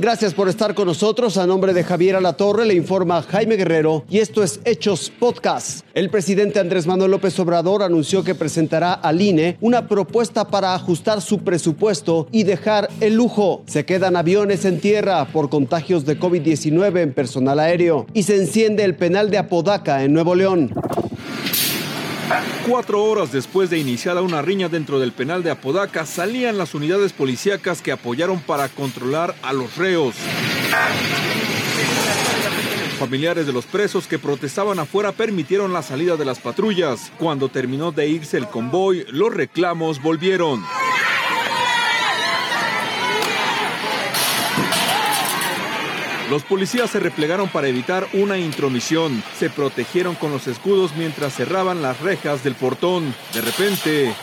Gracias por estar con nosotros. A nombre de Javier Alatorre le informa Jaime Guerrero y esto es Hechos Podcast. El presidente Andrés Manuel López Obrador anunció que presentará al INE una propuesta para ajustar su presupuesto y dejar el lujo. Se quedan aviones en tierra por contagios de COVID-19 en personal aéreo y se enciende el penal de Apodaca en Nuevo León. Cuatro horas después de iniciada una riña dentro del penal de Apodaca, salían las unidades policíacas que apoyaron para controlar a los reos. Familiares de los presos que protestaban afuera permitieron la salida de las patrullas. Cuando terminó de irse el convoy, los reclamos volvieron. Los policías se replegaron para evitar una intromisión. Se protegieron con los escudos mientras cerraban las rejas del portón. De repente...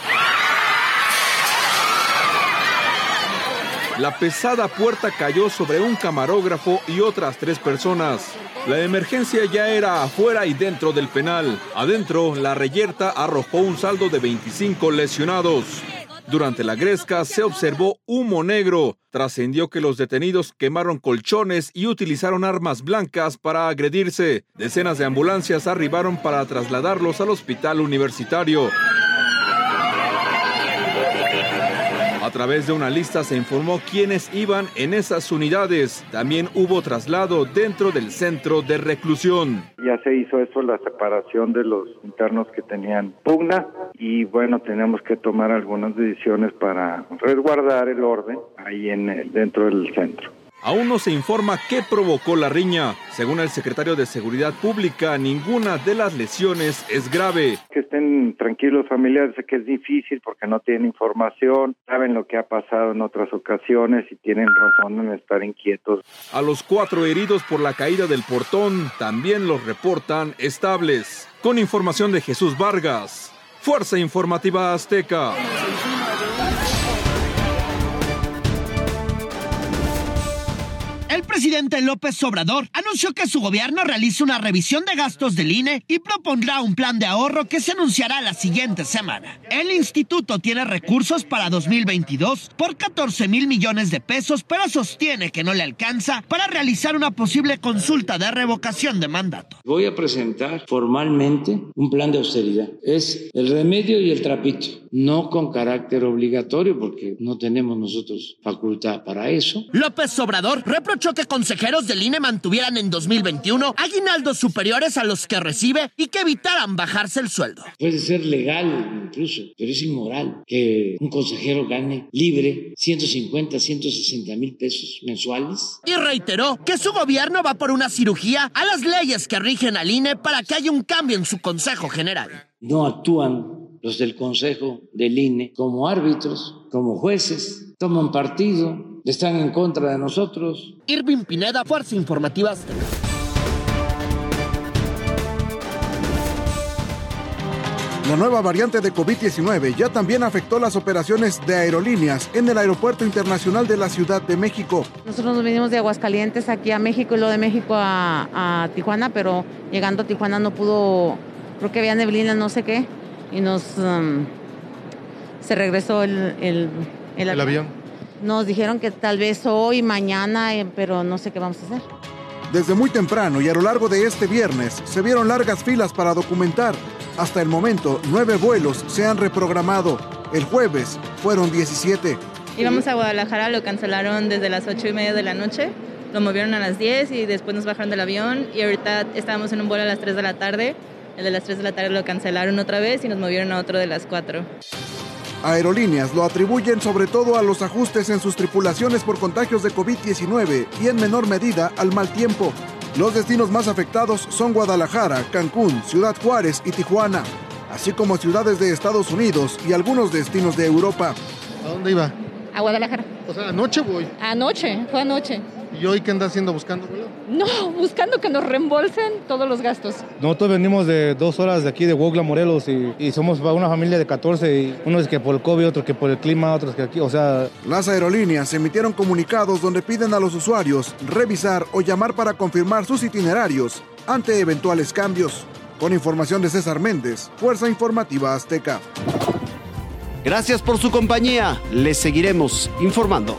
La pesada puerta cayó sobre un camarógrafo y otras tres personas. La emergencia ya era afuera y dentro del penal. Adentro, la reyerta arrojó un saldo de 25 lesionados. Durante la gresca se observó humo negro. Trascendió que los detenidos quemaron colchones y utilizaron armas blancas para agredirse. Decenas de ambulancias arribaron para trasladarlos al hospital universitario. A través de una lista se informó quiénes iban en esas unidades. También hubo traslado dentro del centro de reclusión. Ya se hizo eso, la separación de los internos que tenían pugna y bueno, tenemos que tomar algunas decisiones para resguardar el orden ahí en, dentro del centro. Aún no se informa qué provocó la riña. Según el secretario de Seguridad Pública, ninguna de las lesiones es grave. Que estén tranquilos familiares, sé que es difícil porque no tienen información, saben lo que ha pasado en otras ocasiones y tienen razón en estar inquietos. A los cuatro heridos por la caída del portón también los reportan estables. Con información de Jesús Vargas, Fuerza Informativa Azteca. El presidente López Obrador anunció que su gobierno realiza una revisión de gastos del INE y propondrá un plan de ahorro que se anunciará la siguiente semana. El instituto tiene recursos para 2022 por 14 mil millones de pesos, pero sostiene que no le alcanza para realizar una posible consulta de revocación de mandato. Voy a presentar formalmente un plan de austeridad. Es el remedio y el trapito, no con carácter obligatorio porque no tenemos nosotros facultad para eso. López Obrador reprochó que consejeros del INE mantuvieran en 2021 aguinaldos superiores a los que recibe y que evitaran bajarse el sueldo. Puede ser legal incluso, pero es inmoral que un consejero gane libre 150, 160 mil pesos mensuales. Y reiteró que su gobierno va por una cirugía a las leyes que rigen al INE para que haya un cambio en su Consejo General. No actúan los del Consejo del INE como árbitros, como jueces, toman partido, están en contra de nosotros. Irving Pineda, Fuerza Informativa Azteca. La nueva variante de COVID-19 ya también afectó las operaciones de aerolíneas en el Aeropuerto Internacional de la Ciudad de México. Nosotros nos venimos de Aguascalientes aquí a México y luego de México a, a Tijuana, pero llegando a Tijuana no pudo, creo que había neblina, no sé qué, y nos um, se regresó el, el, el El avión. Nos dijeron que tal vez hoy, mañana, eh, pero no sé qué vamos a hacer. Desde muy temprano y a lo largo de este viernes se vieron largas filas para documentar. Hasta el momento, nueve vuelos se han reprogramado. El jueves fueron 17. Íbamos a Guadalajara, lo cancelaron desde las 8 y media de la noche, lo movieron a las 10 y después nos bajaron del avión y ahorita estábamos en un vuelo a las 3 de la tarde. El de las 3 de la tarde lo cancelaron otra vez y nos movieron a otro de las 4. Aerolíneas lo atribuyen sobre todo a los ajustes en sus tripulaciones por contagios de COVID-19 y en menor medida al mal tiempo. Los destinos más afectados son Guadalajara, Cancún, Ciudad Juárez y Tijuana, así como ciudades de Estados Unidos y algunos destinos de Europa. ¿A dónde iba? A Guadalajara. O sea, anoche voy. Anoche, fue anoche. ¿Y hoy qué anda haciendo buscando? No, buscando que nos reembolsen todos los gastos. Nosotros venimos de dos horas de aquí de Huautla, Morelos, y, y somos una familia de 14, y uno es que por el COVID, otro que por el clima, otros que aquí, o sea... Las aerolíneas emitieron comunicados donde piden a los usuarios revisar o llamar para confirmar sus itinerarios ante eventuales cambios. Con información de César Méndez, Fuerza Informativa Azteca. Gracias por su compañía. Les seguiremos informando.